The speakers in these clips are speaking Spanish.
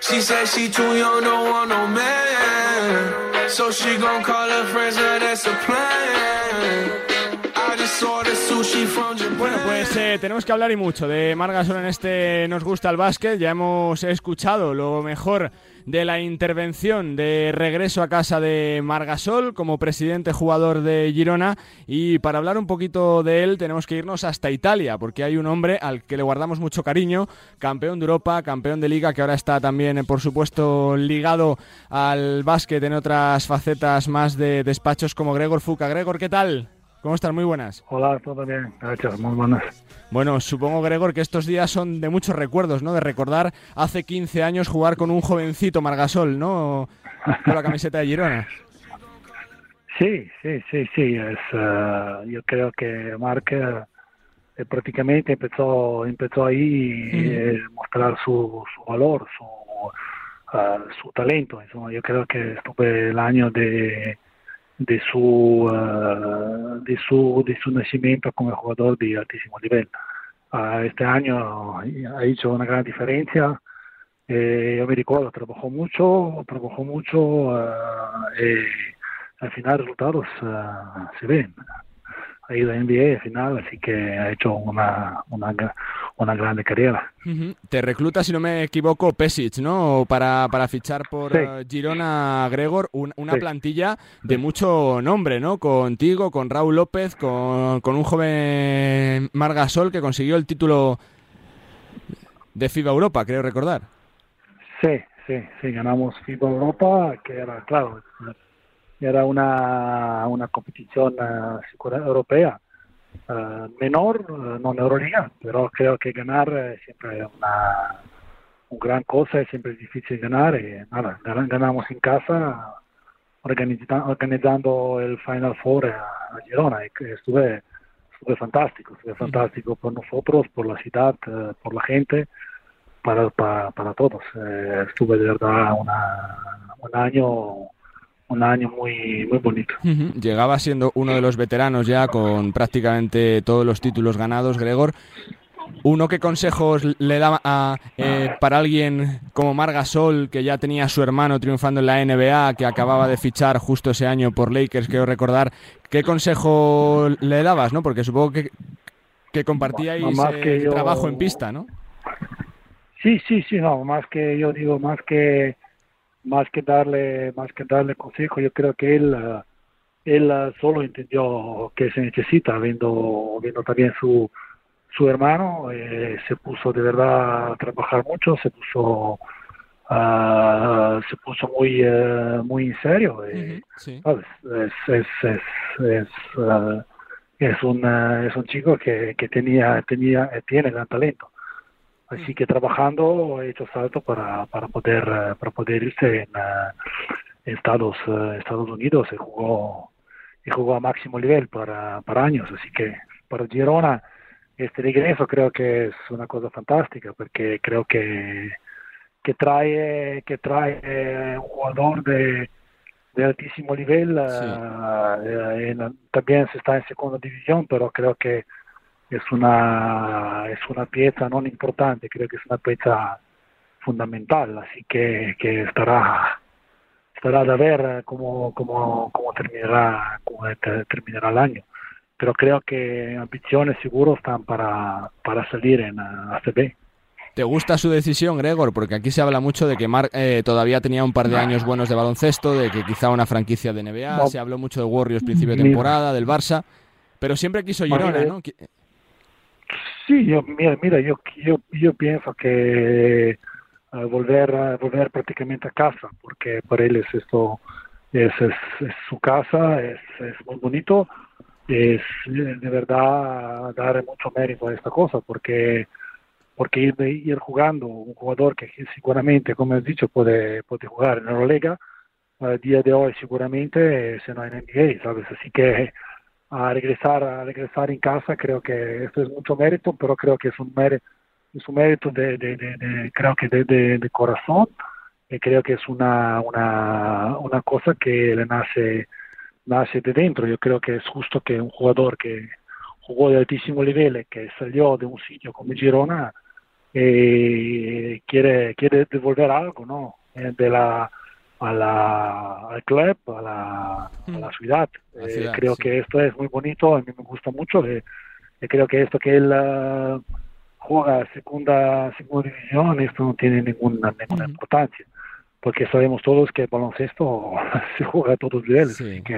She said she too young, don't want no man. So she gon' call her friends, now that's a plan. Bueno, pues eh, tenemos que hablar y mucho de Margasol en este Nos gusta el básquet. Ya hemos escuchado lo mejor de la intervención de regreso a casa de Margasol como presidente jugador de Girona. Y para hablar un poquito de él, tenemos que irnos hasta Italia, porque hay un hombre al que le guardamos mucho cariño, campeón de Europa, campeón de Liga, que ahora está también, eh, por supuesto, ligado al básquet en otras facetas más de despachos como Gregor Fuca. Gregor, ¿qué tal? ¿Cómo estás? Muy buenas. Hola, todo bien. Gracias, muy buenas. Bueno, supongo, Gregor, que estos días son de muchos recuerdos, ¿no? De recordar hace 15 años jugar con un jovencito Margasol, ¿no? Con la camiseta de Girona. Sí, sí, sí, sí. Es, eh, yo creo que Marc eh, prácticamente empezó, empezó ahí eh, mostrar su, su valor, su, eh, su talento. Insomma, yo creo que estuve el año de de su, eh, de su, de su nacimiento como jugador de altísimo nivel. Ah, este año ha hecho una gran diferencia. Eh, yo me recuerdo, trabajó mucho, trabajó mucho eh, y al final resultados eh, se ven. Ha ido a NBA al final, así que ha hecho una, una, una grande carrera. Te recluta, si no me equivoco, Pesic, ¿no? Para, para fichar por Sí. eh, Girona Gregor, un- una Sí. plantilla de mucho nombre, ¿no? Contigo, con Raúl López, con, con un joven Margasol que consiguió el título de FIBA Europa, creo recordar. Sí, sí, sí, ganamos FIBA Europa, que era, claro, era una, una competición eh, europea, eh, menor, eh, no Euroliga, pero creo que ganar siempre es una, una gran cosa, siempre es difícil ganar, y nada, gan- ganamos en casa, organiza- organizando el Final Four a, Girona, y estuve, estuve fantástico, estuve fantástico por nosotros, por la ciudad, por la gente, para, para, para todos. Estuve de verdad una, un año un año muy muy bonito. Llegaba siendo uno de los veteranos ya con prácticamente todos los títulos ganados, Gregor. Uno, ¿qué consejos le da a, eh, para alguien como Margasol, que ya tenía a su hermano triunfando en la NBA, que acababa de fichar justo ese año por Lakers, quiero recordar? ¿Qué consejo le dabas, no? Porque supongo que, que compartíais que yo- trabajo en pista, ¿no? Sí, sí, sí, no, más que yo digo, más que más que darle más que darle consejo, yo creo que él eh, él eh, solo entendió que se necesita, viendo viendo también su su hermano, eh, se puso de verdad a trabajar mucho, se puso ah, se puso muy eh, muy en serio. eh, Sí. ¿sabes? Es, es, es, es, es, un, es un chico que, que tenía, tenía, tiene gran talento. Así que trabajando he hecho salto para, para, poder, eh, para poder irse en, eh, en Estados, eh, Estados Unidos y jugó, y jugó a máximo nivel para, para años. Así que para Girona este regreso creo que es una cosa fantástica porque creo que, que trae, que trae un jugador de, de altísimo nivel. en- también se está en segunda división, pero creo que es una es una pieza no importante, creo que es una pieza fundamental, así que, que estará estará de ver cómo, cómo, cómo terminará cómo te- terminará el año. Pero creo que ambiciones seguro están para, para salir en ACB. ¿Te gusta su decisión, Gregor? Porque aquí se habla mucho de que Marc eh, todavía tenía un par de años buenos de baloncesto, de que quizá una franquicia de NBA, No. se habló mucho de Warriors principio de temporada, del Barça, pero siempre quiso Girona, ¿no? Sí, yo, mira, mira, yo, yo, yo pienso que eh, volver, a- volver prácticamente a casa, porque para él es esto, es, su casa, es, muy bonito, es de verdad dar mucho mérito a esta cosa, porque porque ir, jugando un jugador que seguramente, como has dicho, puede, puede jugar en Euroliga, al día de hoy seguramente eh, se no en NBA, ¿sabes? Así que a regresar a regresar en casa creo que esto es mucho mérito pero creo que es un mérito es un mérito de, de, creo que de, corazón y creo que es una, una una cosa que le nace nace de dentro yo creo que es justo que un jugador que jugó de altísimo nivel, que salió de un sitio como Girona, y quiere, quiere devolver algo, ¿no? De la, a la, al club, a la, a la ciudad. Eh, creo que esto es muy bonito, a mí me gusta mucho. Eh, creo que esto que él uh, juega segunda, segunda división, esto no tiene ninguna, ninguna importancia, porque sabemos todos que el baloncesto se juega a todos los niveles, que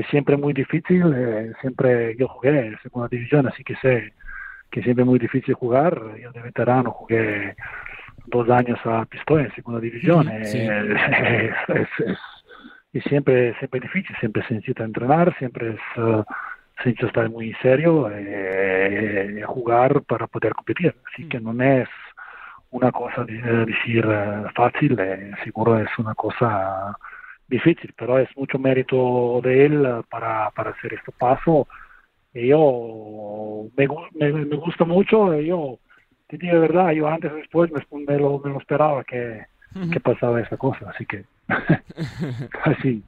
es siempre muy difícil, eh, siempre yo jugué en segunda división, así que sé que siempre es muy difícil jugar, yo de veterano jugué dos años a Pistoia en segunda división, es, y siempre, siempre difícil, siempre se necesita entrenar, siempre es... Uh, se necesita estar muy serio eh, jugar para poder competir. Así que no es una cosa de, decir eh, fácil, eh, seguro es una cosa difícil, pero es mucho mérito de él eh, para, para hacer este paso. Y yo me, me, me gusta mucho, yo te digo de verdad, yo antes o después me, lo, me lo esperaba que, que pasaba esta cosa, así que así.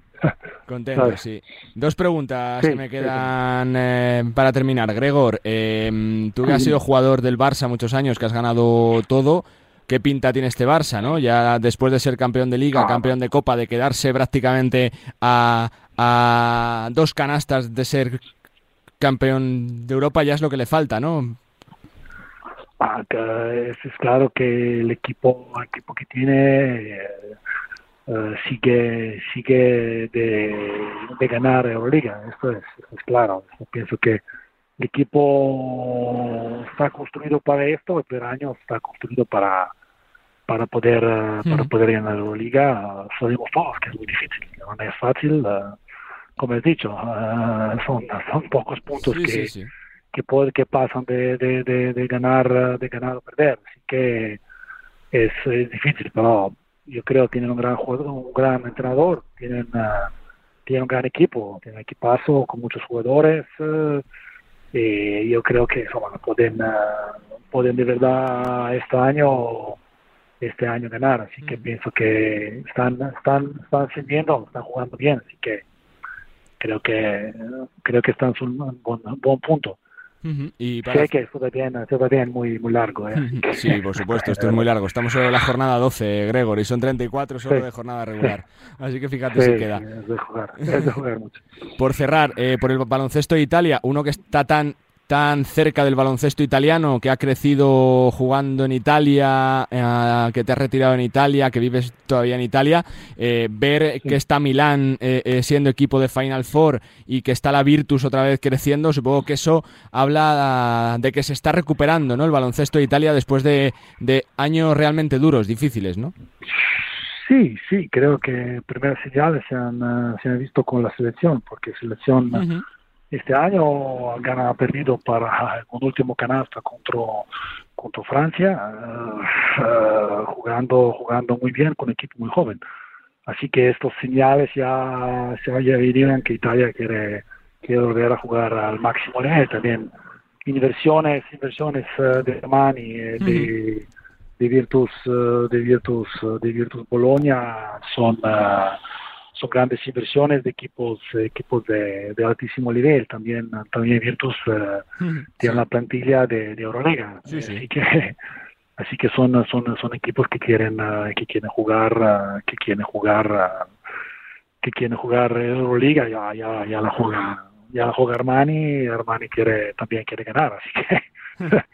Contento, sí. Dos preguntas que me quedan eh, para terminar. Gregor, eh, tú que has sido jugador del Barça muchos años, que has ganado todo, ¿qué pinta tiene este Barça, no? Ya después de ser campeón de Liga, campeón de Copa, de quedarse prácticamente a, a dos canastas de ser campeón de Europa, ya es lo que le falta, ¿no? Es, claro que el equipo, el equipo que tiene... Eh, uh, sigue sigue de, de, ganar Euroliga, esto es, es claro. pienso que el equipo está construido para esto, pero año está construido para para poder uh, para poder ganar Euroliga. sabemos todos que es muy difícil, no es fácil. Uh, como he dicho, son, son pocos puntos sí, que, sí, sí. Que, puede, que pasan de, de, de, de, ganar de ganar o perder. Así que es, es difícil, pero yo creo que tienen un gran jugador, un gran entrenador, tienen, uh, tienen un gran equipo, tienen un equipazo con muchos jugadores uh, y yo creo que bueno, pueden, uh, pueden de verdad este año este año ganar, así que pienso que están están están sirviendo, están jugando bien, así que creo que creo que están en un buen, buen punto. Uh -huh. y para... Sé que también, esto también muy, muy largo. ¿eh? Sí, por supuesto, esto es muy largo. Estamos sobre la jornada 12, Gregor, y son 34 solo sí. de jornada regular. Así que fíjate sí, si queda. Es de jugar, es de jugar mucho. Por cerrar, eh, por el baloncesto de Italia, uno que está tan tan cerca del baloncesto italiano, que ha crecido jugando en Italia, eh, que te has retirado en Italia, que vives todavía en Italia, eh, ver que está Milán eh, siendo equipo de Final Four y que está la Virtus otra vez creciendo, supongo que eso habla de que se está recuperando ¿no? el baloncesto de Italia después de, de años realmente duros, difíciles, ¿no? Sí, sí, creo que primeras señales se han, uh, se han visto con la selección, porque selección... Uh -huh este año gana perdido para un último canasta contra contra Francia uh, uh, jugando jugando muy bien con equipo muy joven así que estos señales ya se dirían que Italia quiere quiere volver a jugar al máximo nivel también inversiones inversiones uh, de Armani de, uh -huh. de Virtus de Virtus de Virtus Bologna son son grandes inversiones de equipos equipos de, de altísimo nivel también también Virtus uh, sí. tiene una plantilla de, de Euroliga sí, sí. así que así que son son son equipos que quieren uh, que quieren jugar uh, que quieren jugar que quieren jugar Euroliga ya ya ya la juega ya la juega Armani Armani quiere también quiere ganar así que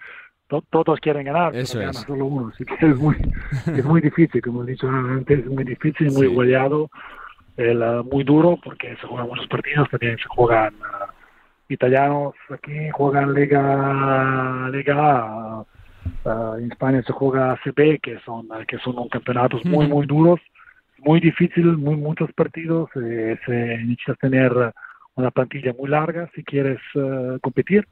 todos quieren ganar, Eso pero es. solo uno, así que es muy, es muy difícil, como he dicho antes, es muy difícil, muy Sí. goleado, el, uh, muy duro porque se juegan buenos partidos, también se juegan uh, italianos aquí, juegan Liga, Liga A, uh, en España se juega ACB, que son, que son campeonatos muy, muy duros, muy difícil, muy muchos partidos, eh, se necesita tener una plantilla muy larga si quieres uh, competir,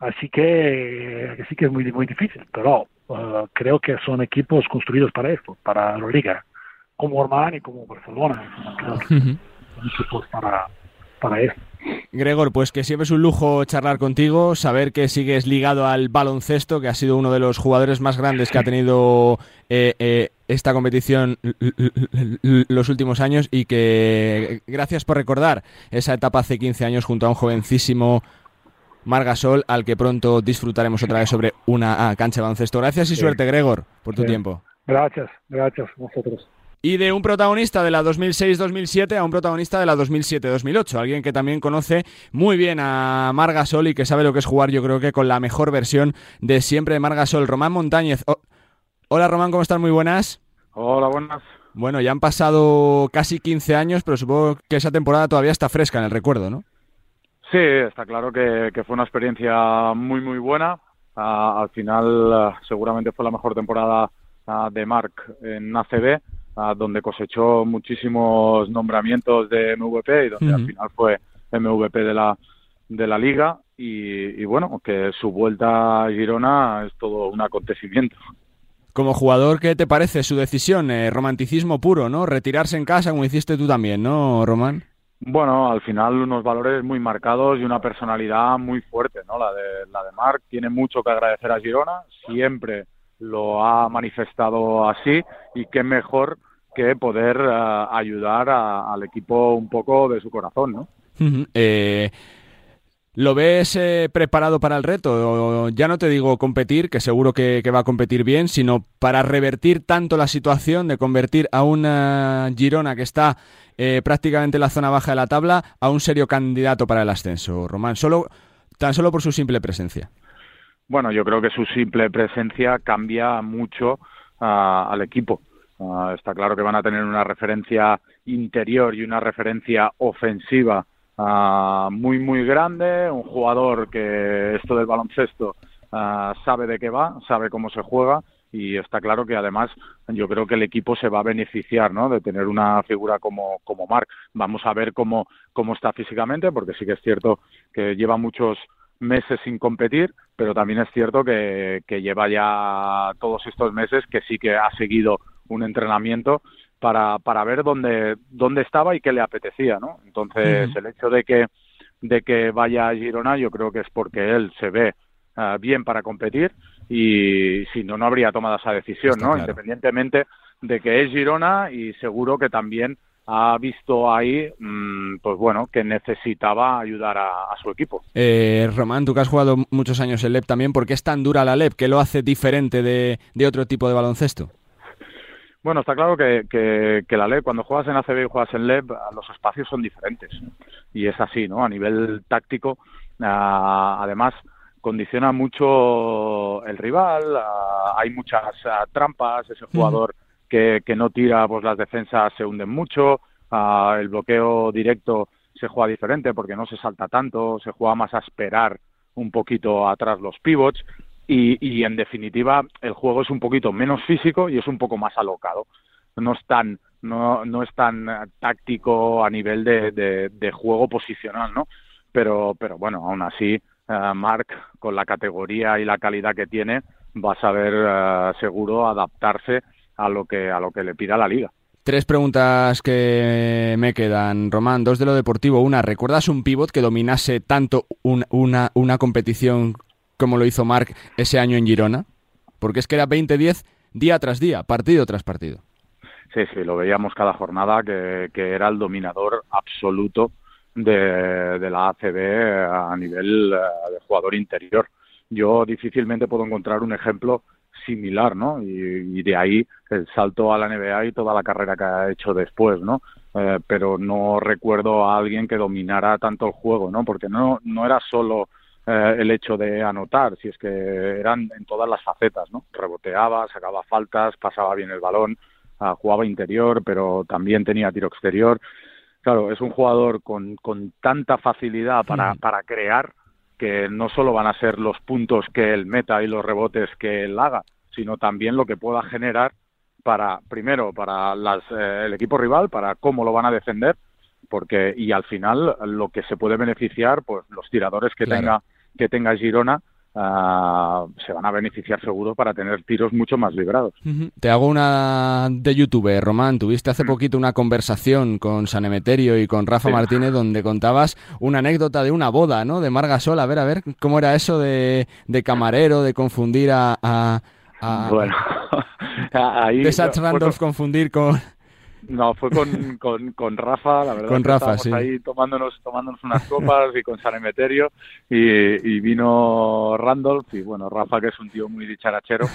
así que así que es muy muy difícil, pero uh, creo que son equipos construidos para esto, para la liga como Armani, como Barcelona, creo que para, para esto. Gregor, pues que siempre es un lujo charlar contigo, saber que sigues ligado al baloncesto, que ha sido uno de los jugadores más grandes que ha tenido eh, eh, esta competición los últimos años y que gracias por recordar esa etapa hace 15 años junto a un jovencísimo Margasol, al que pronto disfrutaremos otra vez sobre una ah, cancha de baloncesto. Gracias y suerte, Gregor, por tu tiempo. Gracias, gracias a vosotros. Y de un protagonista de la 2006-2007 a un protagonista de la 2007-2008. Alguien que también conoce muy bien a Margasol y que sabe lo que es jugar, yo creo que con la mejor versión de siempre de Margasol. Román Montañez. Hola Román, ¿cómo estás? Muy buenas. Hola, buenas. Bueno, ya han pasado casi 15 años, pero supongo que esa temporada todavía está fresca en el recuerdo, ¿no? Sí, está claro que, fue una experiencia muy, muy buena. Ah, al final, ah, seguramente fue la mejor temporada ah, de Marc en ACB donde cosechó muchísimos nombramientos de MVP y donde al final fue MVP de la, de la liga y, bueno, que su vuelta a Girona es todo un acontecimiento. Como jugador, ¿qué te parece su decisión? Eh, romanticismo puro, ¿no? Retirarse en casa, como hiciste tú también, ¿no, Román? Bueno, al final unos valores muy marcados y una personalidad muy fuerte, ¿no? La de, la de Marc tiene mucho que agradecer a Girona, siempre lo ha manifestado así y qué mejor que poder eh, ayudar al equipo un poco de su corazón, ¿no? Eh, ¿Lo ves eh, preparado para el reto? Ya no te digo competir, que seguro que, va a competir bien, sino para revertir tanto la situación de convertir a una Girona que está prácticamente en la zona baja de la tabla a un serio candidato para el ascenso, Román, solo, tan solo por su simple presencia. Bueno, yo creo que su simple presencia cambia mucho ah, al equipo. Ah, está claro que van a tener una referencia interior y una referencia ofensiva ah, muy, muy grande. Un jugador que esto del baloncesto sabe de qué va, sabe cómo se juega y está claro que además yo creo que el equipo se va a beneficiar ¿no? de tener una figura como, como Marc. Vamos a ver cómo, cómo está físicamente, porque sí que es cierto que lleva muchos meses sin competir, pero también es cierto que, lleva ya todos estos meses que sí que ha seguido un entrenamiento para, para ver dónde, dónde estaba y qué le apetecía, ¿no? Entonces, el hecho de que, de que vaya a Girona yo creo que es porque él se ve eh, bien para competir y si no, no habría tomado esa decisión, ¿no? Independientemente de que es Girona y seguro que también ha visto ahí, mm, pues bueno, que necesitaba ayudar a, su equipo. Eh, Román, tú que has jugado muchos años en LEP también, ¿por qué es tan dura la LEP? ¿Qué lo hace diferente de, otro tipo de baloncesto? Bueno, está claro que, que, la LEP, cuando juegas en ACB y juegas en LEP, los espacios son diferentes. Y es así, ¿no? A nivel táctico, además, condiciona mucho el rival, hay muchas trampas, ese jugador que, no tira, pues las defensas se hunden mucho, ah, el bloqueo directo se juega diferente porque no se salta tanto, se juega más a esperar un poquito atrás los pivots y, en definitiva el juego es un poquito menos físico y es un poco más alocado. No es tan, no, no es tan táctico a nivel de, de, juego posicional, ¿no? Pero, pero bueno, aún así, uh, Mark, con la categoría y la calidad que tiene, va a saber eh, seguro adaptarse a lo que a lo que le pida la liga. Tres preguntas que me quedan, Román. Dos de lo deportivo. Una, ¿recuerdas un pivot que dominase tanto una, una competición como lo hizo Marc ese año en Girona? Porque es que era 20-10 día tras día, partido tras partido. Sí, sí, lo veíamos cada jornada que, que era el dominador absoluto de, de, la ACB a nivel eh, de jugador interior. Yo difícilmente puedo encontrar un ejemplo similar, ¿no? Y, de ahí el salto a la NBA y toda la carrera que ha hecho después, ¿no? Eh, pero no recuerdo a alguien que dominara tanto el juego, ¿no? Porque no, no era solo eh, el hecho de anotar, si es que eran en todas las facetas, ¿no? Reboteaba, sacaba faltas, pasaba bien el balón, ah, jugaba interior, pero también tenía tiro exterior. Claro, es un jugador con, con tanta facilidad para, para crear que no solo van a ser los puntos que él meta y los rebotes que él haga, sino también lo que pueda generar para, primero, para las, eh, el equipo rival, para cómo lo van a defender, porque, y al final lo que se puede beneficiar, pues los tiradores que tenga, que tenga Girona, Ah, se van a beneficiar seguro para tener tiros mucho más librados. Te hago una de YouTube, Román. Tuviste hace mm. poquito una conversación con San Emeterio y con Rafa Martínez donde contabas una anécdota de una boda, ¿no? De Margasol. A ver, a ver, ¿cómo era eso de, camarero, de confundir a... a, bueno, ahí... De Satch Randolph confundir con... No, fue con, con, con Rafa, la verdad. Con Rafa, sí. ahí tomándonos, tomándonos unas copas y con San Emeterio y, y vino Randolph y bueno, Rafa que es un tío muy dicharachero,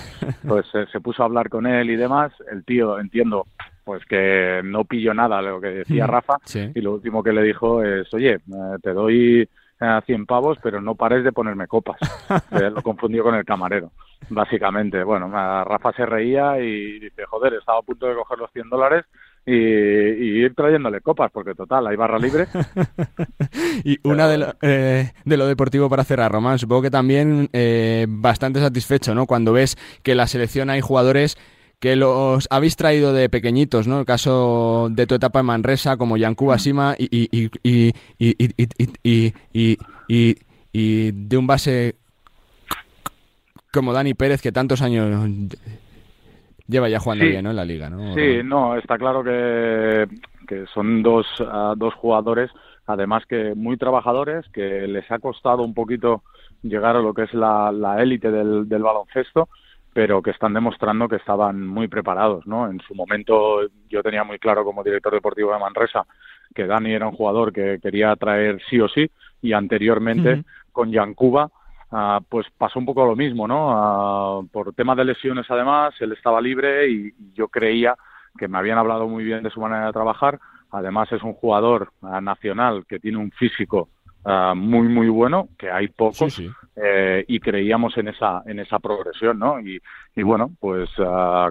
pues eh, se puso a hablar con él y demás. El tío, entiendo, pues que no pilló nada lo que decía Rafa sí. y lo último que le dijo es, oye, eh, te doy eh, 100 pavos, pero no pares de ponerme copas. Eh, lo confundió con el camarero, básicamente. Bueno, Rafa se reía y dice, joder, estaba a punto de coger los 100 dólares y, ir trayéndole copas, porque total, hay barra libre. y una de lo, eh, de lo, deportivo para cerrar, Román, supongo que también eh, bastante satisfecho, ¿no? Cuando ves que la selección hay jugadores que los habéis traído de pequeñitos, ¿no? El caso de tu etapa en Manresa, como Yankuba Sima y, y, y, y, y de un base como Dani Pérez, que tantos años lleva ya jugando Sí. bien, ¿no? En la liga, ¿no? Sí, no, está claro que, que son dos, ah, dos jugadores, además que muy trabajadores, que les ha costado un poquito llegar a lo que es la la élite del, del baloncesto, pero que están demostrando que estaban muy preparados, ¿no? En su momento yo tenía muy claro como director deportivo de Manresa que Dani era un jugador que quería traer sí o sí y anteriormente con Yankuba ah, pues pasó un poco lo mismo, ¿no? Ah, por tema de lesiones además, él estaba libre y, yo creía que me habían hablado muy bien de su manera de trabajar. Además es un jugador ah, nacional que tiene un físico muy muy bueno, que hay pocos Sí, sí. eh, y creíamos en esa en esa progresión, ¿no? Y, y bueno, pues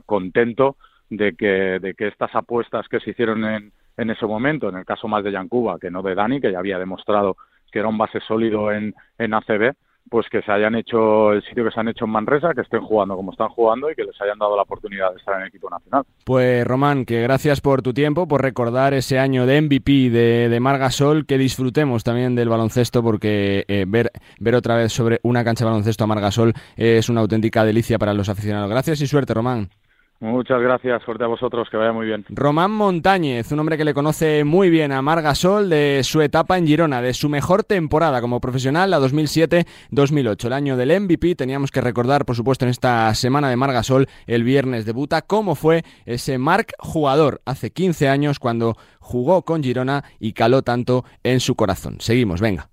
contento de que de que estas apuestas que se hicieron en en ese momento, en el caso más de Yankuba que no de Dani, que ya había demostrado que era un base sólido en en ACB, pues que se hayan hecho el sitio que se han hecho en Manresa, que estén jugando como están jugando y que les hayan dado la oportunidad de estar en el equipo nacional. Pues Román, que gracias por tu tiempo, por recordar ese año de MVP de, de Margasol, que disfrutemos también del baloncesto, porque eh, ver, ver otra vez sobre una cancha de baloncesto a Margasol es una auténtica delicia para los aficionados. Gracias y suerte, Román. Muchas gracias, suerte a vosotros, que vaya muy bien. Román Montañez, un hombre que le conoce muy bien a Margasol de su etapa en Girona, de su mejor temporada como profesional, la 2007-2008. El año del MVP, teníamos que recordar, por supuesto, en esta semana de Margasol, el viernes debuta, cómo fue ese Marc jugador hace 15 años cuando jugó con Girona y caló tanto en su corazón. Seguimos, venga.